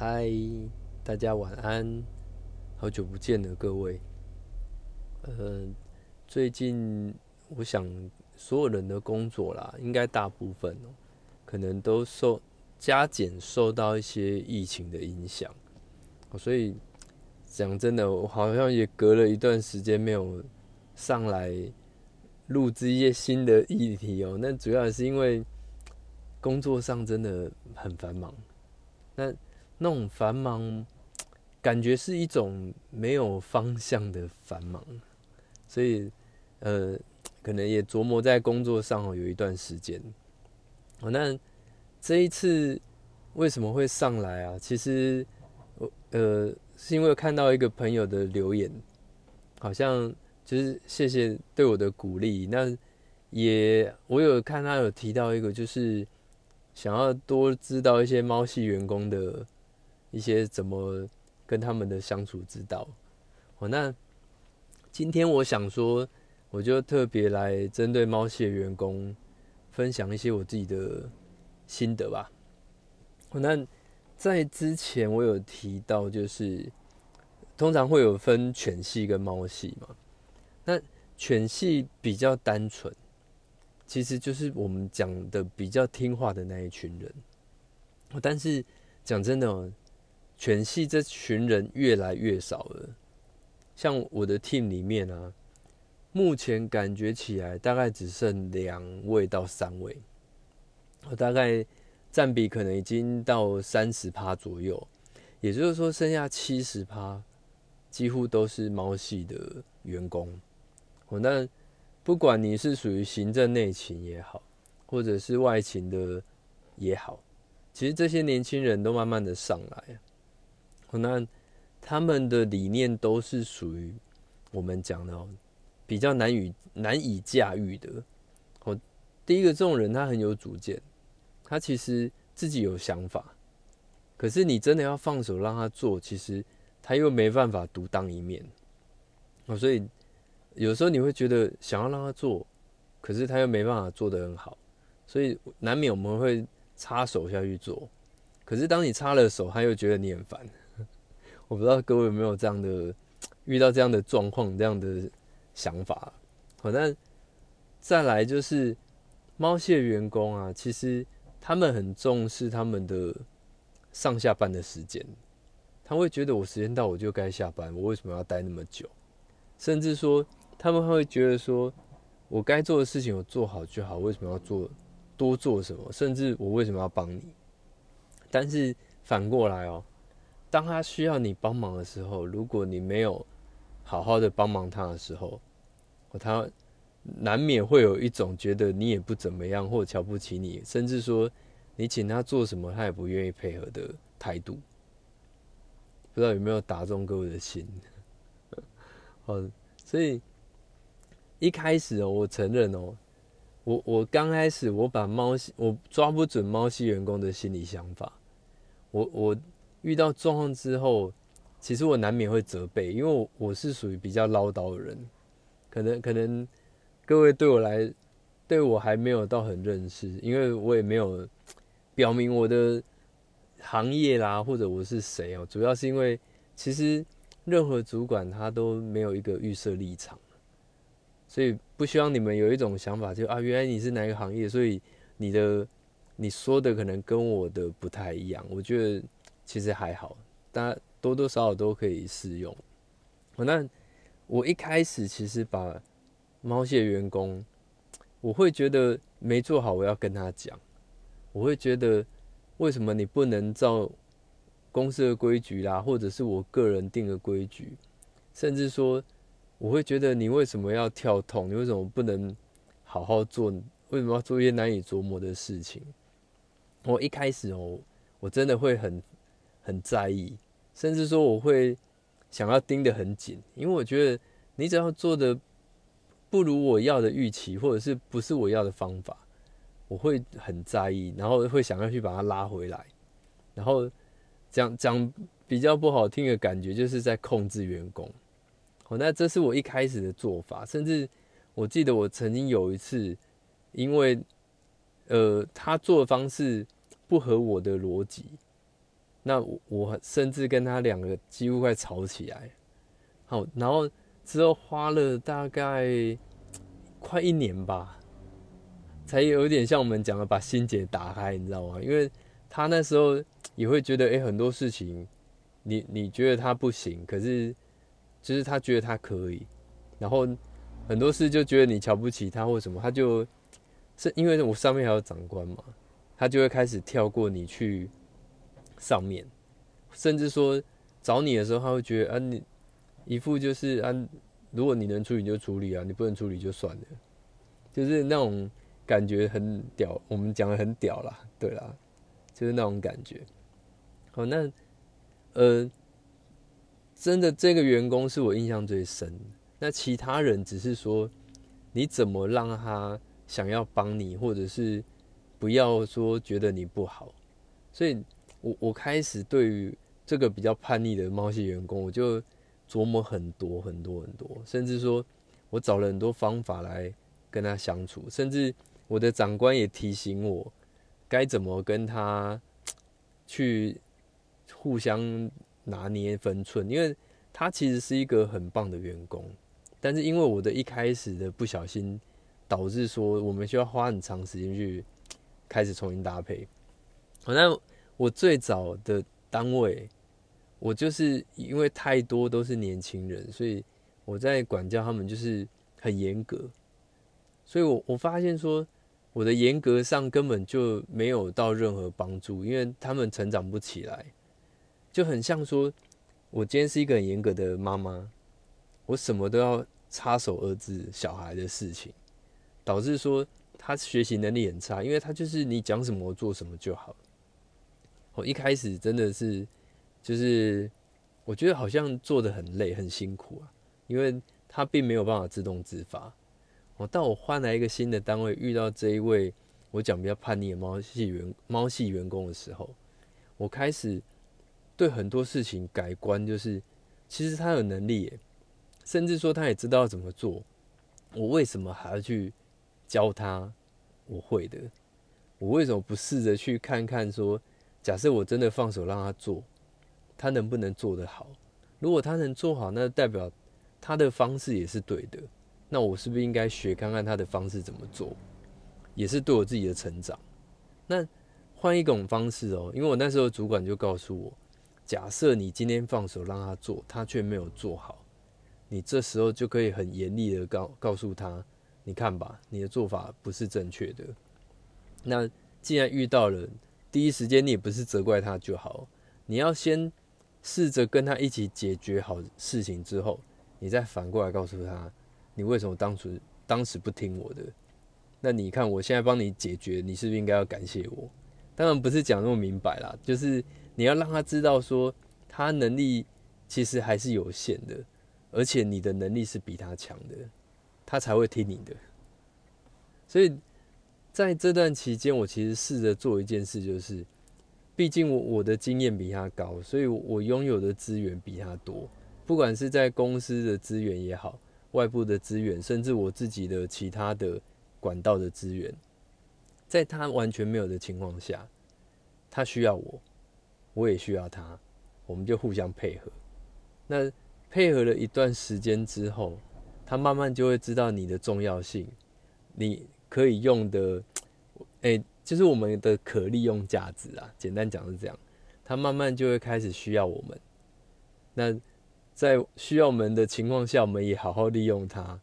嗨，大家晚安，好久不见了各位。呃，最近我想所有人的工作啦，应该大部分哦，可能都受加减受到一些疫情的影响，所以讲真的，我好像也隔了一段时间没有上来录制一些新的议题哦。那主要是因为工作上真的很繁忙，那。那种繁忙，感觉是一种没有方向的繁忙，所以呃，可能也琢磨在工作上哦，有一段时间。哦，那这一次为什么会上来啊？其实呃，是因为看到一个朋友的留言，好像就是谢谢对我的鼓励。那也我有看他有提到一个，就是想要多知道一些猫系员工的。一些怎么跟他们的相处之道，哦，那今天我想说，我就特别来针对猫系的员工分享一些我自己的心得吧。那在之前我有提到，就是通常会有分犬系跟猫系嘛。那犬系比较单纯，其实就是我们讲的比较听话的那一群人。但是讲真的。犬系这群人越来越少了，像我的 team 里面啊，目前感觉起来大概只剩两位到三位，我大概占比可能已经到三十趴左右，也就是说剩下七十趴几乎都是猫系的员工。我，那不管你是属于行政内勤也好，或者是外勤的也好，其实这些年轻人都慢慢的上来。那他们的理念都是属于我们讲的比较难以难以驾驭的。哦，第一个这种人他很有主见，他其实自己有想法，可是你真的要放手让他做，其实他又没办法独当一面。哦，所以有时候你会觉得想要让他做，可是他又没办法做得很好，所以难免我们会插手下去做。可是当你插了手，他又觉得你很烦。我不知道各位有没有这样的遇到这样的状况、这样的想法。好，那再来就是猫系员工啊，其实他们很重视他们的上下班的时间。他会觉得我时间到我就该下班，我为什么要待那么久？甚至说他们会觉得说我该做的事情我做好就好，为什么要做多做什么？甚至我为什么要帮你？但是反过来哦。当他需要你帮忙的时候，如果你没有好好的帮忙他的时候，他难免会有一种觉得你也不怎么样，或瞧不起你，甚至说你请他做什么，他也不愿意配合的态度。不知道有没有打中各位的心？好，所以一开始哦，我承认哦，我我刚开始我把猫我抓不准猫系员工的心理想法，我我。遇到状况之后，其实我难免会责备，因为我是属于比较唠叨的人，可能可能各位对我来，对我还没有到很认识，因为我也没有表明我的行业啦，或者我是谁哦，主要是因为其实任何主管他都没有一个预设立场，所以不希望你们有一种想法，就啊，原来你是哪个行业，所以你的你说的可能跟我的不太一样，我觉得。其实还好，大家多多少少都可以适用。那我一开始其实把猫蟹员工，我会觉得没做好，我要跟他讲。我会觉得为什么你不能照公司的规矩啦，或者是我个人定的规矩，甚至说我会觉得你为什么要跳痛？你为什么不能好好做？为什么要做一些难以琢磨的事情？我一开始哦，我真的会很。很在意，甚至说我会想要盯得很紧，因为我觉得你只要做的不如我要的预期，或者是不是我要的方法，我会很在意，然后会想要去把它拉回来，然后讲讲比较不好听的感觉，就是在控制员工。哦，那这是我一开始的做法，甚至我记得我曾经有一次，因为呃他做的方式不合我的逻辑。那我甚至跟他两个几乎快吵起来。好，然后之后花了大概快一年吧，才有点像我们讲的把心结打开，你知道吗？因为他那时候也会觉得，哎，很多事情你你觉得他不行，可是就是他觉得他可以，然后很多事就觉得你瞧不起他或什么，他就是因为我上面还有长官嘛，他就会开始跳过你去上面，甚至说找你的时候，他会觉得啊你。一副就是啊，如果你能处理就处理啊，你不能处理就算了，就是那种感觉很屌。我们讲的很屌啦，对啦，就是那种感觉。好，那呃，真的这个员工是我印象最深。那其他人只是说，你怎么让他想要帮你，或者是不要说觉得你不好。所以我我开始对于这个比较叛逆的猫系员工，我就。琢磨很多很多很多，甚至说，我找了很多方法来跟他相处，甚至我的长官也提醒我，该怎么跟他去互相拿捏分寸，因为他其实是一个很棒的员工，但是因为我的一开始的不小心，导致说我们需要花很长时间去开始重新搭配。好，那我最早的单位。我就是因为太多都是年轻人，所以我在管教他们就是很严格，所以我我发现说我的严格上根本就没有到任何帮助，因为他们成长不起来，就很像说我今天是一个很严格的妈妈，我什么都要插手儿子小孩的事情，导致说他学习能力很差，因为他就是你讲什么做什么就好。我一开始真的是。就是我觉得好像做的很累很辛苦啊，因为他并没有办法自动自发。哦，当我换来一个新的单位，遇到这一位我讲比较叛逆的猫系员猫系员工的时候，我开始对很多事情改观，就是其实他有能力，甚至说他也知道怎么做，我为什么还要去教他我会的？我为什么不试着去看看说，假设我真的放手让他做？他能不能做得好？如果他能做好，那代表他的方式也是对的。那我是不是应该学看看他的方式怎么做？也是对我自己的成长。那换一种方式哦，因为我那时候主管就告诉我：假设你今天放手让他做，他却没有做好，你这时候就可以很严厉的告告诉他：你看吧，你的做法不是正确的。那既然遇到了，第一时间你也不是责怪他就好，你要先。试着跟他一起解决好事情之后，你再反过来告诉他，你为什么当初当时不听我的？那你看我现在帮你解决，你是不是应该要感谢我？当然不是讲那么明白啦，就是你要让他知道说，他能力其实还是有限的，而且你的能力是比他强的，他才会听你的。所以在这段期间，我其实试着做一件事，就是。毕竟我我的经验比他高，所以我拥有的资源比他多。不管是在公司的资源也好，外部的资源，甚至我自己的其他的管道的资源，在他完全没有的情况下，他需要我，我也需要他，我们就互相配合。那配合了一段时间之后，他慢慢就会知道你的重要性，你可以用的，哎。就是我们的可利用价值啊，简单讲是这样，他慢慢就会开始需要我们。那在需要我们的情况下，我们也好好利用它。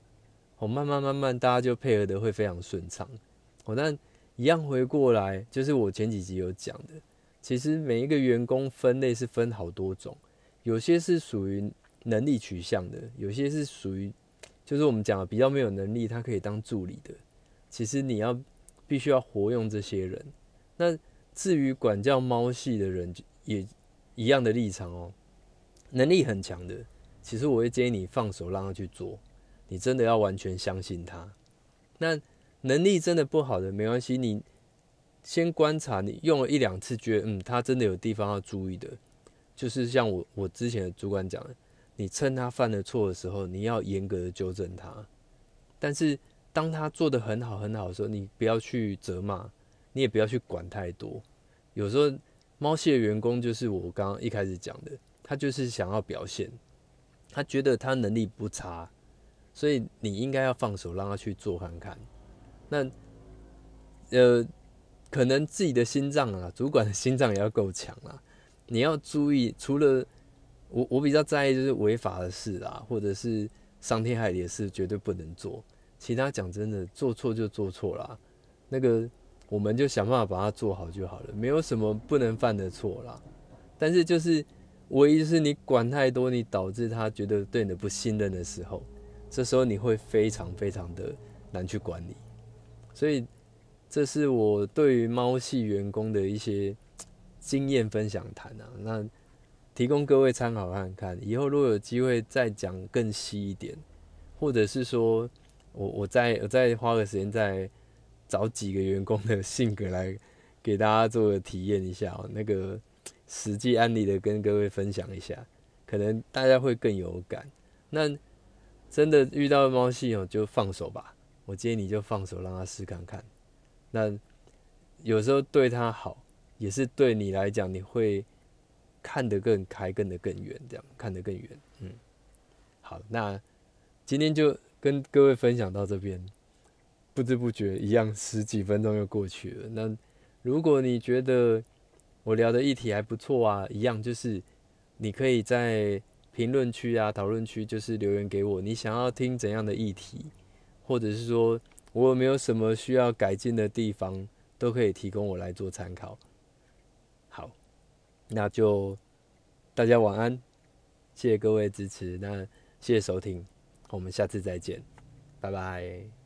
哦，慢慢慢慢，大家就配合的会非常顺畅。哦，但一样回过来，就是我前几集有讲的，其实每一个员工分类是分好多种，有些是属于能力取向的，有些是属于就是我们讲的比较没有能力，他可以当助理的。其实你要。必须要活用这些人。那至于管教猫系的人，也一样的立场哦。能力很强的，其实我会建议你放手让他去做。你真的要完全相信他。那能力真的不好的，没关系，你先观察，你用了一两次，觉得嗯，他真的有地方要注意的。就是像我我之前的主管讲的，你趁他犯了错的时候，你要严格的纠正他。但是。当他做的很好很好的时候，你不要去责骂，你也不要去管太多。有时候猫系的员工就是我刚刚一开始讲的，他就是想要表现，他觉得他能力不差，所以你应该要放手让他去做看看。那呃，可能自己的心脏啊，主管的心脏也要够强啊。你要注意，除了我我比较在意就是违法的事啊，或者是伤天害理的事，绝对不能做。其他讲真的，做错就做错了，那个我们就想办法把它做好就好了，没有什么不能犯的错啦。但是就是唯一是你管太多，你导致他觉得对你的不信任的时候，这时候你会非常非常的难去管理。所以这是我对于猫系员工的一些。经验分享谈啊，那提供各位参考看看。以后如果有机会再讲更细一点，或者是说我我再我再花个时间再找几个员工的性格来给大家做个体验一下哦，那个实际案例的跟各位分享一下，可能大家会更有感。那真的遇到猫系哦，就放手吧，我建议你就放手让他试看看。那有时候对他好。也是对你来讲，你会看得更开，看得更远，这样看得更远。嗯，好，那今天就跟各位分享到这边，不知不觉一样十几分钟又过去了。那如果你觉得我聊的议题还不错啊，一样就是你可以在评论区啊、讨论区就是留言给我，你想要听怎样的议题，或者是说我有没有什么需要改进的地方，都可以提供我来做参考。好，那就大家晚安，谢谢各位支持，那谢谢收听，我们下次再见，拜拜。